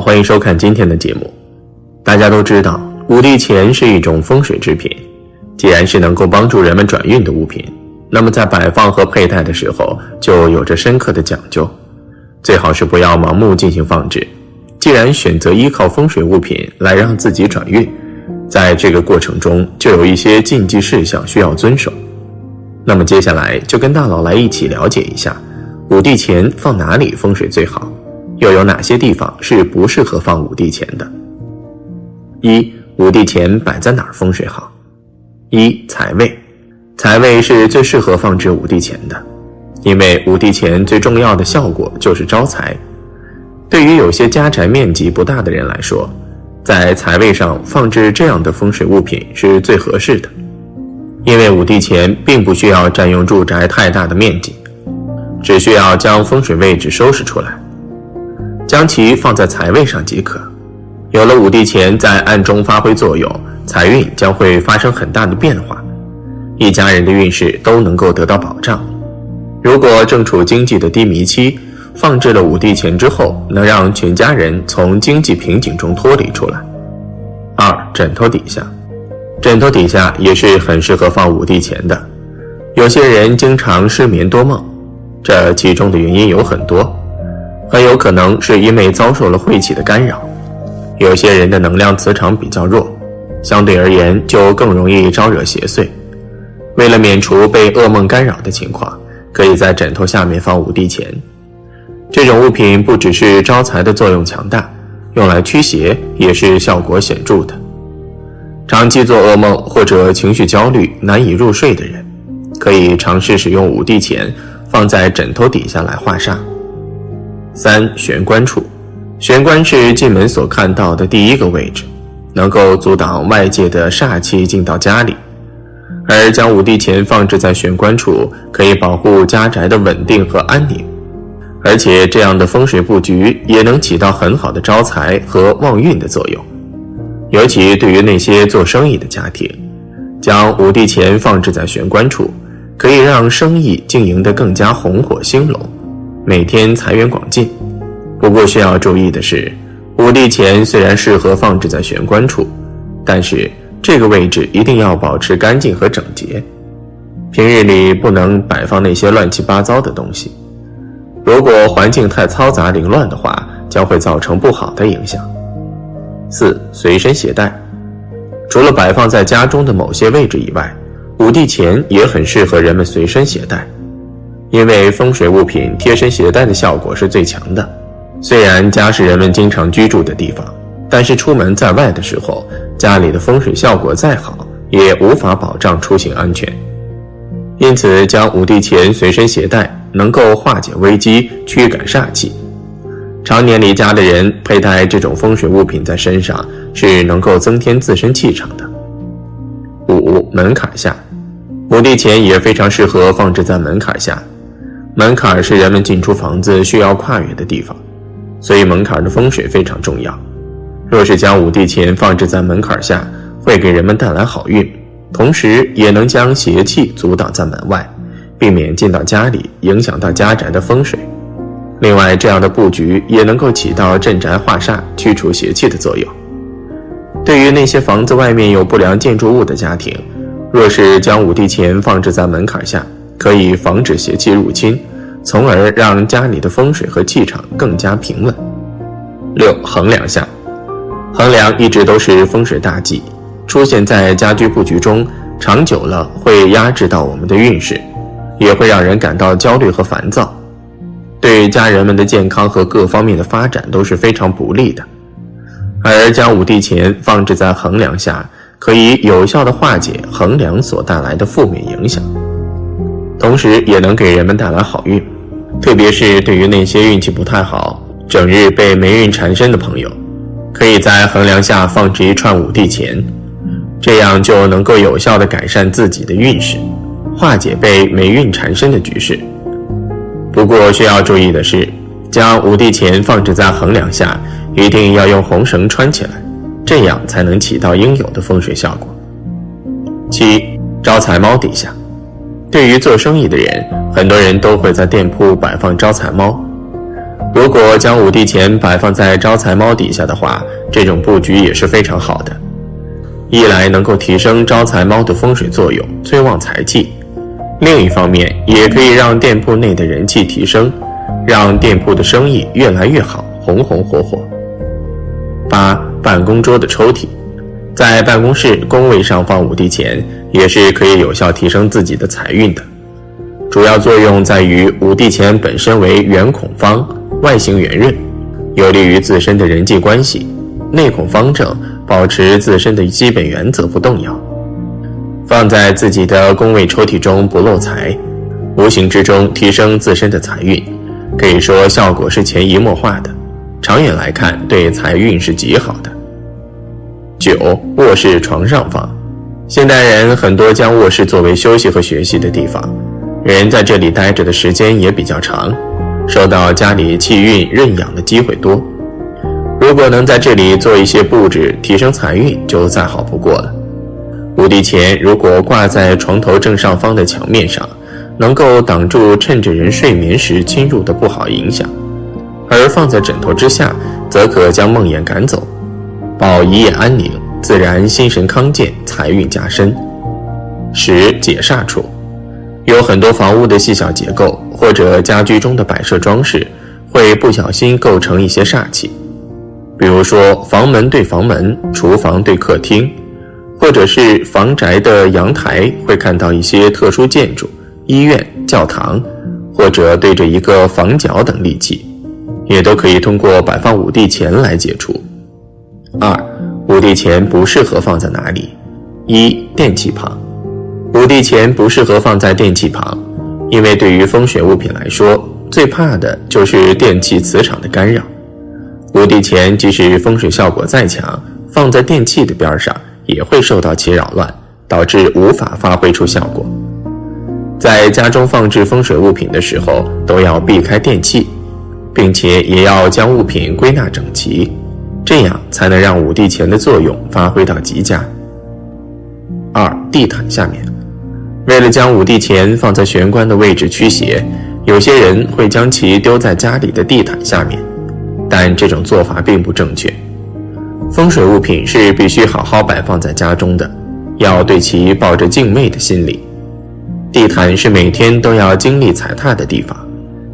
欢迎收看今天的节目。大家都知道，五帝钱是一种风水制品，既然是能够帮助人们转运的物品，那么在摆放和佩戴的时候就有着深刻的讲究，最好是不要盲目进行放置。既然选择依靠风水物品来让自己转运，在这个过程中就有一些禁忌事项需要遵守。那么接下来就跟大佬来一起了解一下，五帝钱放哪里风水最好，又有哪些地方是不适合放五帝钱的？一、五帝钱摆在哪儿风水好？一、财位，财位是最适合放置五帝钱的，因为五帝钱最重要的效果就是招财。对于有些家宅面积不大的人来说，在财位上放置这样的风水物品是最合适的。因为五帝钱并不需要占用住宅太大的面积，只需要将风水位置收拾出来，将其放在财位上即可。有了五帝钱在暗中发挥作用，财运将会发生很大的变化，一家人的运势都能够得到保障。如果正处经济的低迷期，放置了五帝钱之后，能让全家人从经济瓶颈中脱离出来。二，枕头底下。枕头底下也是很适合放五帝钱的。有些人经常失眠多梦，这其中的原因有很多，很有可能是因为遭受了晦气的干扰。有些人的能量磁场比较弱，相对而言就更容易招惹邪祟。为了免除被噩梦干扰的情况，可以在枕头下面放五帝钱。这种物品不只是招财的作用强大，用来驱邪也是效果显著的。长期做噩梦或者情绪焦虑难以入睡的人，可以尝试使用五帝钱放在枕头底下来化煞。三玄关处，玄关是进门所看到的第一个位置，能够阻挡外界的煞气进到家里，而将五帝钱放置在玄关处，可以保护家宅的稳定和安宁，而且这样的风水布局也能起到很好的招财和旺运的作用。尤其对于那些做生意的家庭，将五帝钱放置在玄关处，可以让生意经营得更加红火兴隆，每天财源广进。不过需要注意的是，五帝钱虽然适合放置在玄关处，但是这个位置一定要保持干净和整洁，平日里不能摆放那些乱七八糟的东西。如果环境太嘈杂凌乱的话，将会造成不好的影响。四随身携带，除了摆放在家中的某些位置以外，五帝钱也很适合人们随身携带，因为风水物品贴身携带的效果是最强的。虽然家是人们经常居住的地方，但是出门在外的时候，家里的风水效果再好，也无法保障出行安全。因此，将五帝钱随身携带，能够化解危机，驱赶煞气。常年离家的人佩戴这种风水物品在身上，是能够增添自身气场的。五门槛下，五帝钱也非常适合放置在门槛下。门槛是人们进出房子需要跨越的地方，所以门槛的风水非常重要。若是将五帝钱放置在门槛下，会给人们带来好运，同时也能将邪气阻挡在门外，避免进到家里，影响到家宅的风水。另外，这样的布局也能够起到镇宅化煞、驱除邪气的作用。对于那些房子外面有不良建筑物的家庭，若是将五帝钱放置在门槛下，可以防止邪气入侵，从而让家里的风水和气场更加平稳。六横梁下，横梁一直都是风水大忌，出现在家居布局中，长久了会压制到我们的运势，也会让人感到焦虑和烦躁。对家人们的健康和各方面的发展都是非常不利的，而将五帝钱放置在横梁下，可以有效的化解横梁所带来的负面影响，同时也能给人们带来好运。特别是对于那些运气不太好、整日被霉运缠身的朋友，可以在横梁下放置一串五帝钱，这样就能够有效的改善自己的运势，化解被霉运缠身的局势。不过需要注意的是，将五帝钱放置在横梁下，一定要用红绳穿起来，这样才能起到应有的风水效果。七招财猫底下，对于做生意的人，很多人都会在店铺摆放招财猫，如果将五帝钱摆放在招财猫底下的话，这种布局也是非常好的。一来能够提升招财猫的风水作用，催旺财气；另一方面也可以让店铺内的人气提升，让店铺的生意越来越好，红红火火。八、办公桌的抽屉，在办公室工位上放五帝钱，也是可以有效提升自己的财运的。主要作用在于五帝钱本身为圆孔方，外形圆润，有利于自身的人际关系；内孔方正。保持自身的基本原则不动摇，放在自己的工位抽屉中不漏财，无形之中提升自身的财运，可以说效果是潜移默化的，长远来看对财运是极好的。九，卧室床上方，现代人很多将卧室作为休息和学习的地方，人在这里待着的时间也比较长，受到家里气运润养的机会多。如果能在这里做一些布置，提升财运，就再好不过了。五帝钱如果挂在床头正上方的墙面上，能够挡住趁着人睡眠时侵入的不好影响；而放在枕头之下，则可将梦魇赶走，保一夜安宁，自然心神康健，财运加深。十解煞处，有很多房屋的细小结构或者家居中的摆设装饰，会不小心构成一些煞气。比如说，房门对房门，厨房对客厅，或者是房宅的阳台会看到一些特殊建筑，医院、教堂，或者对着一个房角等利器，也都可以通过摆放五帝钱来解除。二，五帝钱不适合放在哪里？一，电器旁。五帝钱不适合放在电器旁，因为对于风水物品来说，最怕的就是电器磁场的干扰。五帝钱即使风水效果再强，放在电器的边上也会受到其扰乱，导致无法发挥出效果。在家中放置风水物品的时候，都要避开电器，并且也要将物品归纳整齐，这样才能让五帝钱的作用发挥到极佳。二、地毯下面，为了将五帝钱放在玄关的位置驱邪，有些人会将其丢在家里的地毯下面。但这种做法并不正确。风水物品是必须好好摆放在家中的，要对其抱着敬畏的心理。地毯是每天都要经历踩踏的地方，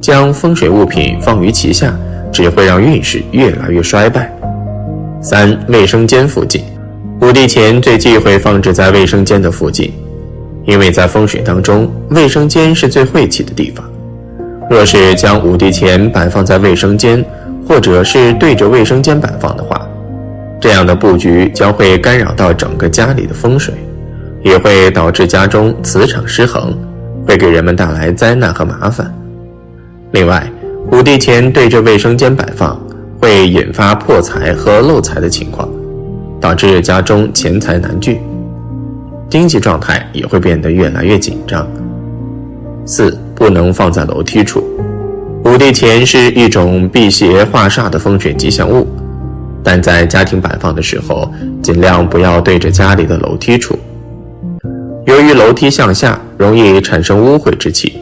将风水物品放于其下，只会让运势越来越衰败。三、卫生间附近，五帝钱最忌讳放置在卫生间的附近，因为在风水当中，卫生间是最晦气的地方。若是将五帝钱摆放在卫生间，或者是对着卫生间摆放的话，这样的布局将会干扰到整个家里的风水，也会导致家中磁场失衡，会给人们带来灾难和麻烦。另外，五帝钱对着卫生间摆放，会引发破财和漏财的情况，导致家中钱财难聚，经济状态也会变得越来越紧张。四，不能放在楼梯处。五帝钱是一种辟邪化煞的风水吉祥物，但在家庭摆放的时候，尽量不要对着家里的楼梯处。由于楼梯向下，容易产生污秽之气，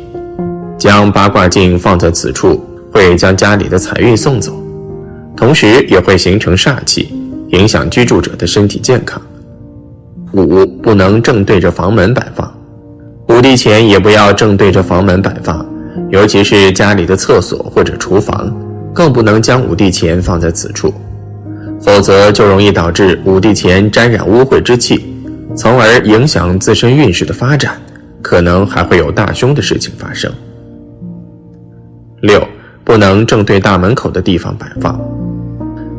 将八卦镜放在此处，会将家里的财运送走，同时也会形成煞气，影响居住者的身体健康。五不能正对着房门摆放，五帝钱也不要正对着房门摆放。尤其是家里的厕所或者厨房，更不能将五帝钱放在此处，否则就容易导致五帝钱沾染污秽之气，从而影响自身运势的发展，可能还会有大凶的事情发生。六，不能正对大门口的地方摆放，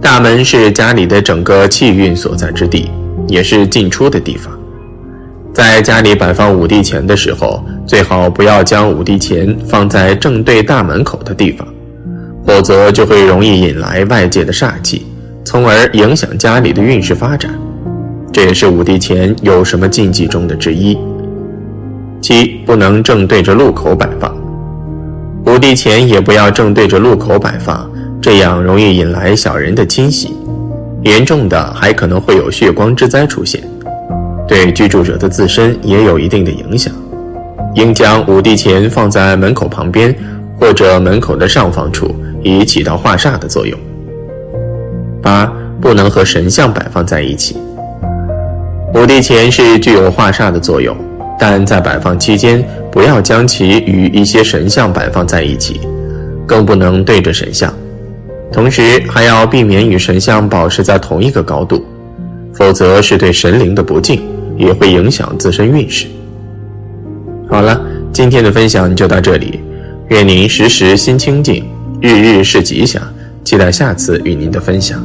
大门是家里的整个气运所在之地，也是进出的地方。在家里摆放五帝钱的时候，最好不要将五帝钱放在正对大门口的地方，否则就会容易引来外界的煞气，从而影响家里的运势发展。这也是五帝钱有什么禁忌中的之一。七，不能正对着路口摆放，五帝钱也不要正对着路口摆放，这样容易引来小人的侵袭，严重的还可能会有血光之灾出现。对居住者的自身也有一定的影响，应将五帝钱放在门口旁边或者门口的上方处，以起到化煞的作用。八不能和神像摆放在一起。五帝钱是具有化煞的作用，但在摆放期间不要将其与一些神像摆放在一起，更不能对着神像，同时还要避免与神像保持在同一个高度，否则是对神灵的不敬，也会影响自身运势。好了，今天的分享就到这里，愿您时时心清静，日日是吉祥，期待下次与您的分享。